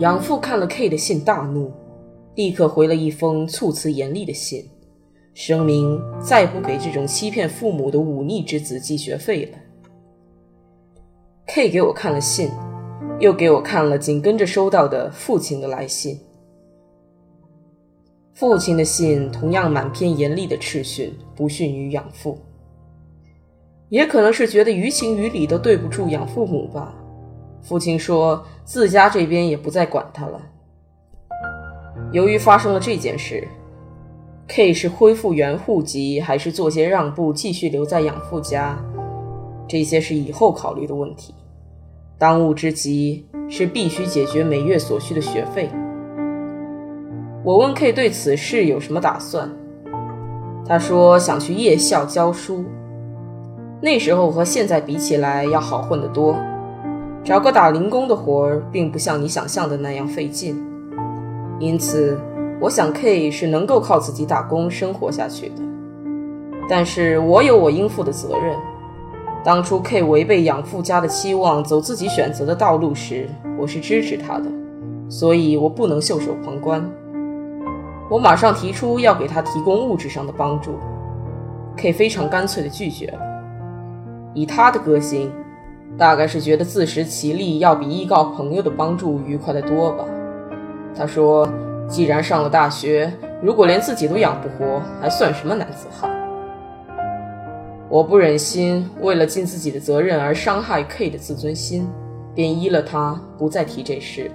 养父看了 K 的信，大怒，立刻回了一封措辞严厉的信，声明再不给这种欺骗父母的忤逆之子寄学费了。K 给我看了信，又给我看了紧跟着收到的父亲的来信。父亲的信同样满篇严厉的斥训，不逊于养父。也可能是觉得于情于理都对不住养父母吧。父亲说自家这边也不再管他了。由于发生了这件事，K 是恢复原户籍，还是做些让步继续留在养父家，这些是以后考虑的问题。当务之急是必须解决每月所需的学费。我问 K 对此事有什么打算，他说想去夜校教书，那时候和现在比起来要好混得多。找个打零工的活儿，并不像你想象的那样费劲，因此我想 K 是能够靠自己打工生活下去的。但是我有我应负的责任。当初 K 违背养父家的期望，走自己选择的道路时，我是支持他的，所以我不能袖手旁观。我马上提出要给他提供物质上的帮助，K 非常干脆地拒绝了。以他的个性。大概是觉得自食其力要比依靠朋友的帮助愉快得多吧。他说：“既然上了大学，如果连自己都养不活，还算什么男子汉？”我不忍心为了尽自己的责任而伤害 K 的自尊心，便依了他，不再提这事。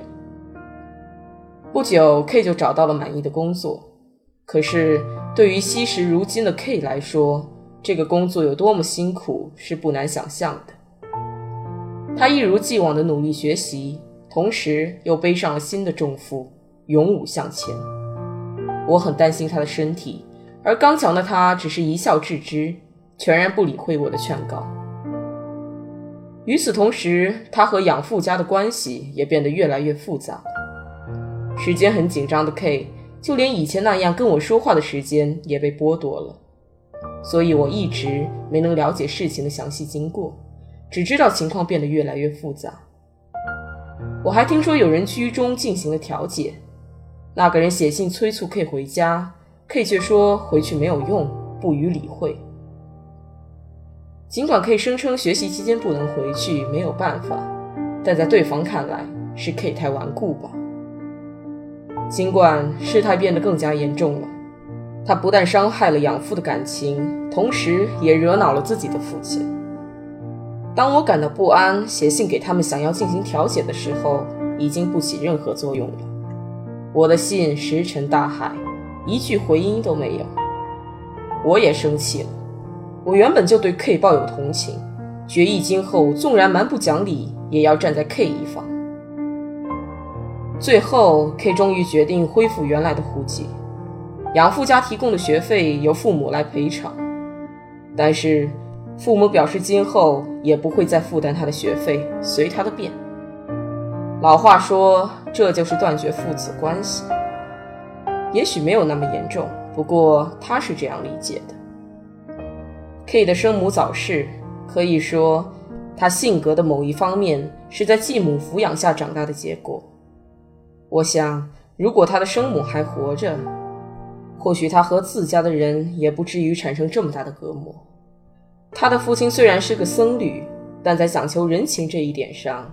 不久，K 就找到了满意的工作。可是，对于惜时如金的 K 来说，这个工作有多么辛苦，是不难想象的。他一如既往的努力学习，同时又背上了新的重负，勇武向前。我很担心他的身体，而刚强的他只是一笑置之，全然不理会我的劝告。与此同时，他和养父家的关系也变得越来越复杂。时间很紧张的 K，就连以前那样跟我说话的时间也被剥夺了，所以我一直没能了解事情的详细经过。只知道情况变得越来越复杂。我还听说有人居中进行了调解，那个人写信催促 K 回家，K 却说回去没有用，不予理会。尽管 K 声称学习期间不能回去，没有办法，但在对方看来是 K 太顽固吧。尽管事态变得更加严重了，他不但伤害了养父的感情，同时也惹恼了自己的父亲。当我感到不安，写信给他们想要进行调解的时候，已经不起任何作用了。我的信石沉大海，一句回音都没有。我也生气了。我原本就对 K 抱有同情，决意今后纵然蛮不讲理，也要站在 K 一方。最后，K 终于决定恢复原来的户籍，养父家提供的学费由父母来赔偿，但是。父母表示，今后也不会再负担他的学费，随他的便。老话说，这就是断绝父子关系。也许没有那么严重，不过他是这样理解的。K 的生母早逝，可以说他性格的某一方面是在继母抚养下长大的结果。我想，如果他的生母还活着，或许他和自家的人也不至于产生这么大的隔膜。他的父亲虽然是个僧侣，但在讲求人情这一点上，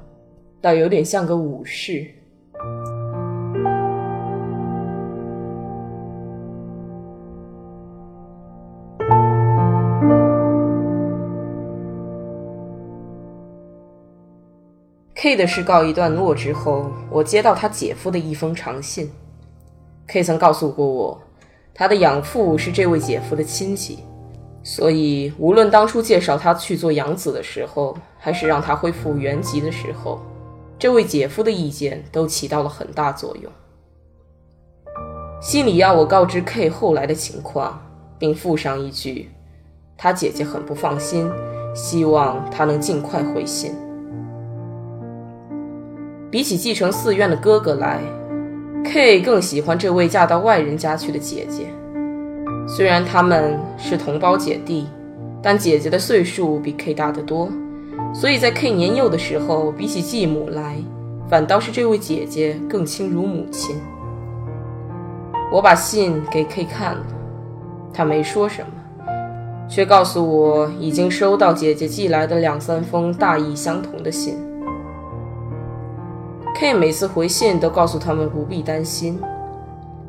倒有点像个武士。K 的事告一段落之后，我接到他姐夫的一封长信。K 曾告诉过我，他的养父是这位姐夫的亲戚，所以无论当初介绍他去做养子的时候，还是让他恢复原籍的时候，这位姐夫的意见都起到了很大作用。信里要我告知 K 后来的情况，并附上一句：他姐姐很不放心，希望他能尽快回信。比起继承寺院的哥哥来，K 更喜欢这位嫁到外人家去的姐姐。虽然他们是同胞姐弟，但姐姐的岁数比 K 大得多，所以在 K 年幼的时候，比起继母来，反倒是这位姐姐更亲如母亲。我把信给 K 看了，他没说什么，却告诉我已经收到姐姐寄来的两三封大意相同的信。K 每次回信都告诉他们不必担心，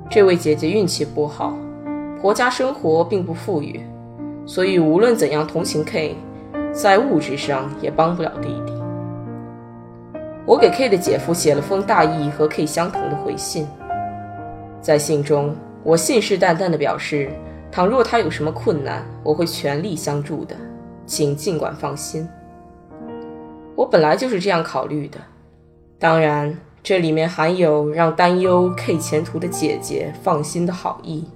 这位姐姐运气不好，国家生活并不富裕，所以无论怎样同情 K，在物质上也帮不了弟弟。我给 K 的姐夫写了封大意和 K 相同的回信，在信中我信誓旦旦地表示，倘若他有什么困难，我会全力相助的，请尽管放心。我本来就是这样考虑的。当然，这里面含有让担忧 K 前途的姐姐放心的好意，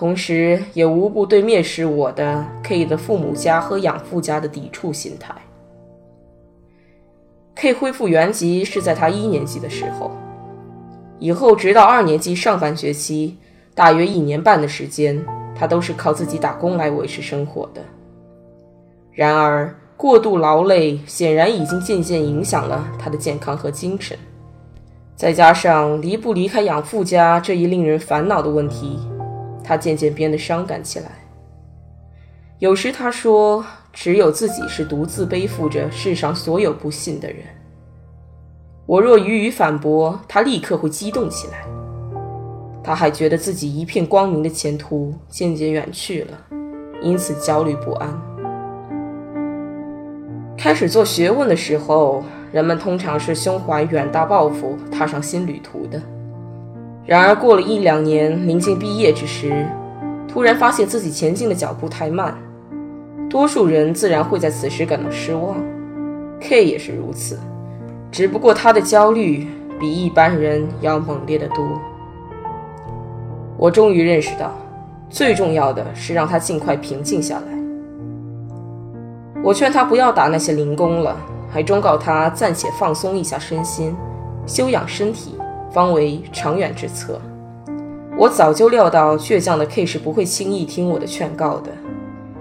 同时也无不对蔑视我的 K 的父母家和养父家的抵触心态。K 恢复原籍是在他一年级的时候，以后直到二年级上半学期，大约一年半的时间，他都是靠自己打工来维持生活的。然而，过度劳累显然已经渐渐影响了他的健康和精神，再加上离不离开养父家这一令人烦恼的问题，他渐渐变得伤感起来。有时他说：“只有自己是独自背负着世上所有不幸的人。”我若予以反驳，他立刻会激动起来。他还觉得自己一片光明的前途渐渐远去了，因此焦虑不安。开始做学问的时候，人们通常是胸怀远大抱负，踏上新旅途的。然而，过了一两年，临近毕业之时，突然发现自己前进的脚步太慢，多数人自然会在此时感到失望。K 也是如此，只不过他的焦虑比一般人要猛烈得多。我终于认识到，最重要的是让他尽快平静下来。我劝他不要打那些零工了，还忠告他暂且放松一下身心，休养身体方为长远之策。我早就料到倔强的 K 是不会轻易听我的劝告的，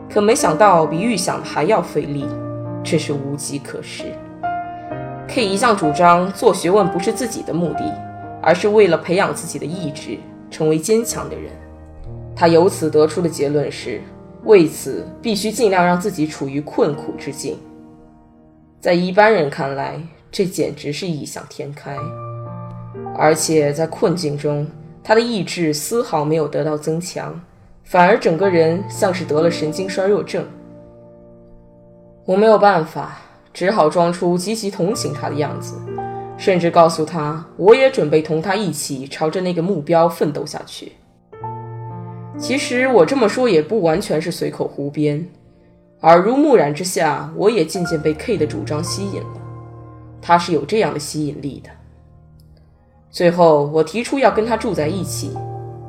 可没想到比预想的还要费力，真是无计可施。K 一向主张做学问不是自己的目的，而是为了培养自己的意志，成为坚强的人。他由此得出的结论是。为此，必须尽量让自己处于困苦之境。在一般人看来，这简直是异想天开。而且在困境中，他的意志丝毫没有得到增强，反而整个人像是得了神经衰弱症。我没有办法，只好装出极其同情他的样子，甚至告诉他，我也准备同他一起朝着那个目标奋斗下去。其实我这么说也不完全是随口胡编，耳濡目染之下，我也渐渐被 K 的主张吸引了。他是有这样的吸引力的。最后，我提出要跟他住在一起，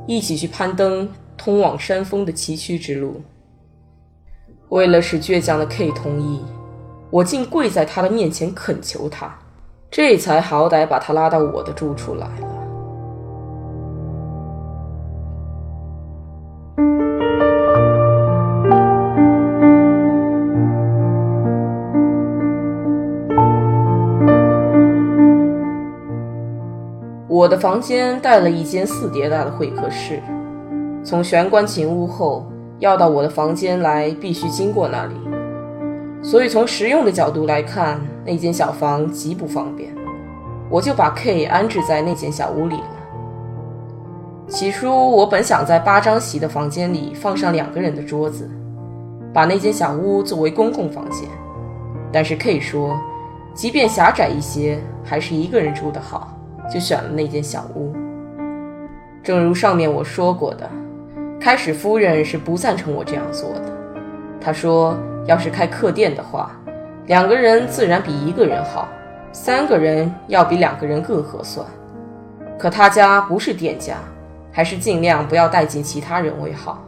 一起去攀登通往山峰的崎岖之路。为了使倔强的 K 同意，我竟跪在他的面前恳求他，这才好歹把他拉到我的住处来我的房间带了一间四叠大的会客室，从玄关进屋后要到我的房间来，必须经过那里，所以从实用的角度来看，那间小房极不方便，我就把 K 安置在那间小屋里了。起初，我本想在八张席的房间里放上两个人的桌子，把那间小屋作为公共房间。但是 K 说，即便狭窄一些，还是一个人住的好，就选了那间小屋。正如上面我说过的，开始夫人是不赞成我这样做的。她说，要是开客店的话，两个人自然比一个人好，三个人要比两个人更合算。可他家不是店家。还是尽量不要带进其他人为好。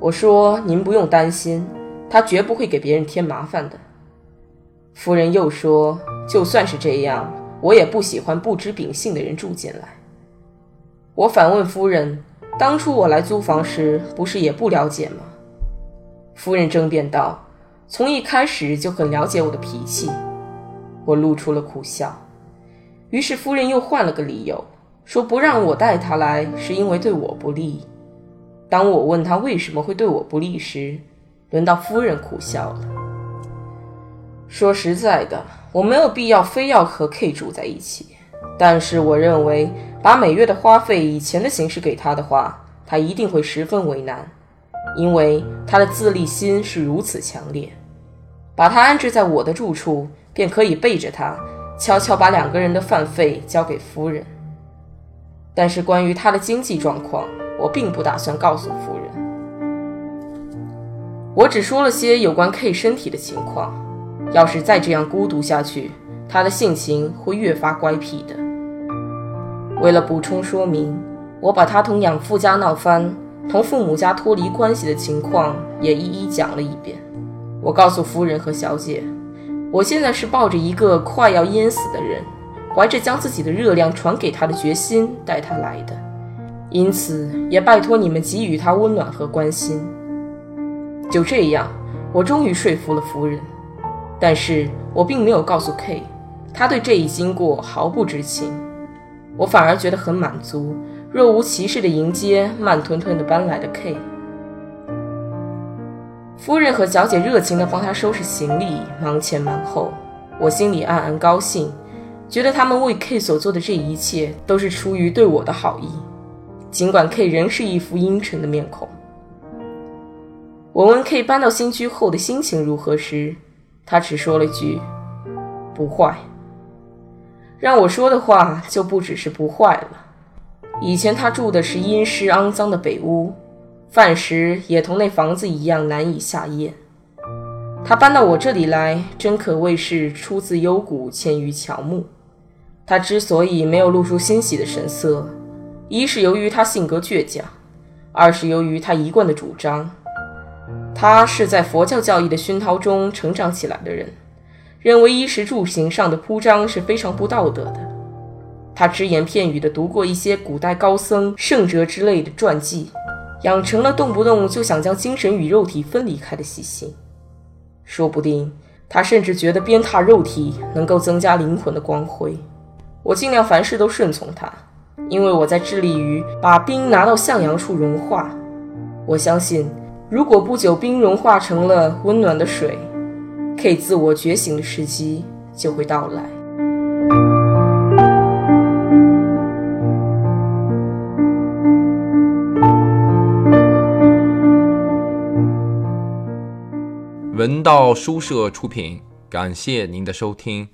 我说：“您不用担心，他绝不会给别人添麻烦的。”夫人又说：“就算是这样，我也不喜欢不知秉性的人住进来。”我反问夫人：“当初我来租房时，不是也不了解吗？”夫人争辩道：“从一开始就很了解我的脾气。”我露出了苦笑。于是夫人又换了个理由。说不让我带他来，是因为对我不利。当我问他为什么会对我不利时，轮到夫人苦笑了。说实在的，我没有必要非要和 K 住在一起。但是我认为，把每月的花费以钱的形式给他的话，他一定会十分为难，因为他的自立心是如此强烈。把他安置在我的住处，便可以背着他，悄悄把两个人的饭费交给夫人。但是关于他的经济状况，我并不打算告诉夫人。我只说了些有关 K 身体的情况。要是再这样孤独下去，他的性情会越发乖僻的。为了补充说明，我把他同养父家闹翻、同父母家脱离关系的情况也一一讲了一遍。我告诉夫人和小姐，我现在是抱着一个快要淹死的人。怀着将自己的热量传给他的决心带他来的，因此也拜托你们给予他温暖和关心。就这样，我终于说服了夫人，但是我并没有告诉 K，他对这一经过毫不知情。我反而觉得很满足，若无其事地迎接慢吞吞地搬来的 K。夫人和小姐热情地帮他收拾行李，忙前忙后，我心里暗暗高兴。觉得他们为 K 所做的这一切都是出于对我的好意，尽管 K 仍是一副阴沉的面孔。我问 K 搬到新居后的心情如何时，他只说了句：“不坏。”让我说的话就不只是不坏了。以前他住的是阴湿肮脏的北屋，饭食也同那房子一样难以下咽。他搬到我这里来，真可谓是出自幽谷，迁于乔木。他之所以没有露出欣喜的神色，一是由于他性格倔强，二是由于他一贯的主张。他是在佛教教义的熏陶中成长起来的人，认为衣食住行上的铺张是非常不道德的。他只言片语地读过一些古代高僧、圣哲之类的传记，养成了动不动就想将精神与肉体分离开的习性。说不定他甚至觉得鞭挞肉体能够增加灵魂的光辉。我尽量凡事都顺从他，因为我在致力于把冰拿到向阳处融化。我相信，如果不久冰融化成了温暖的水，K 自我觉醒的时机就会到来。文道书社出品，感谢您的收听。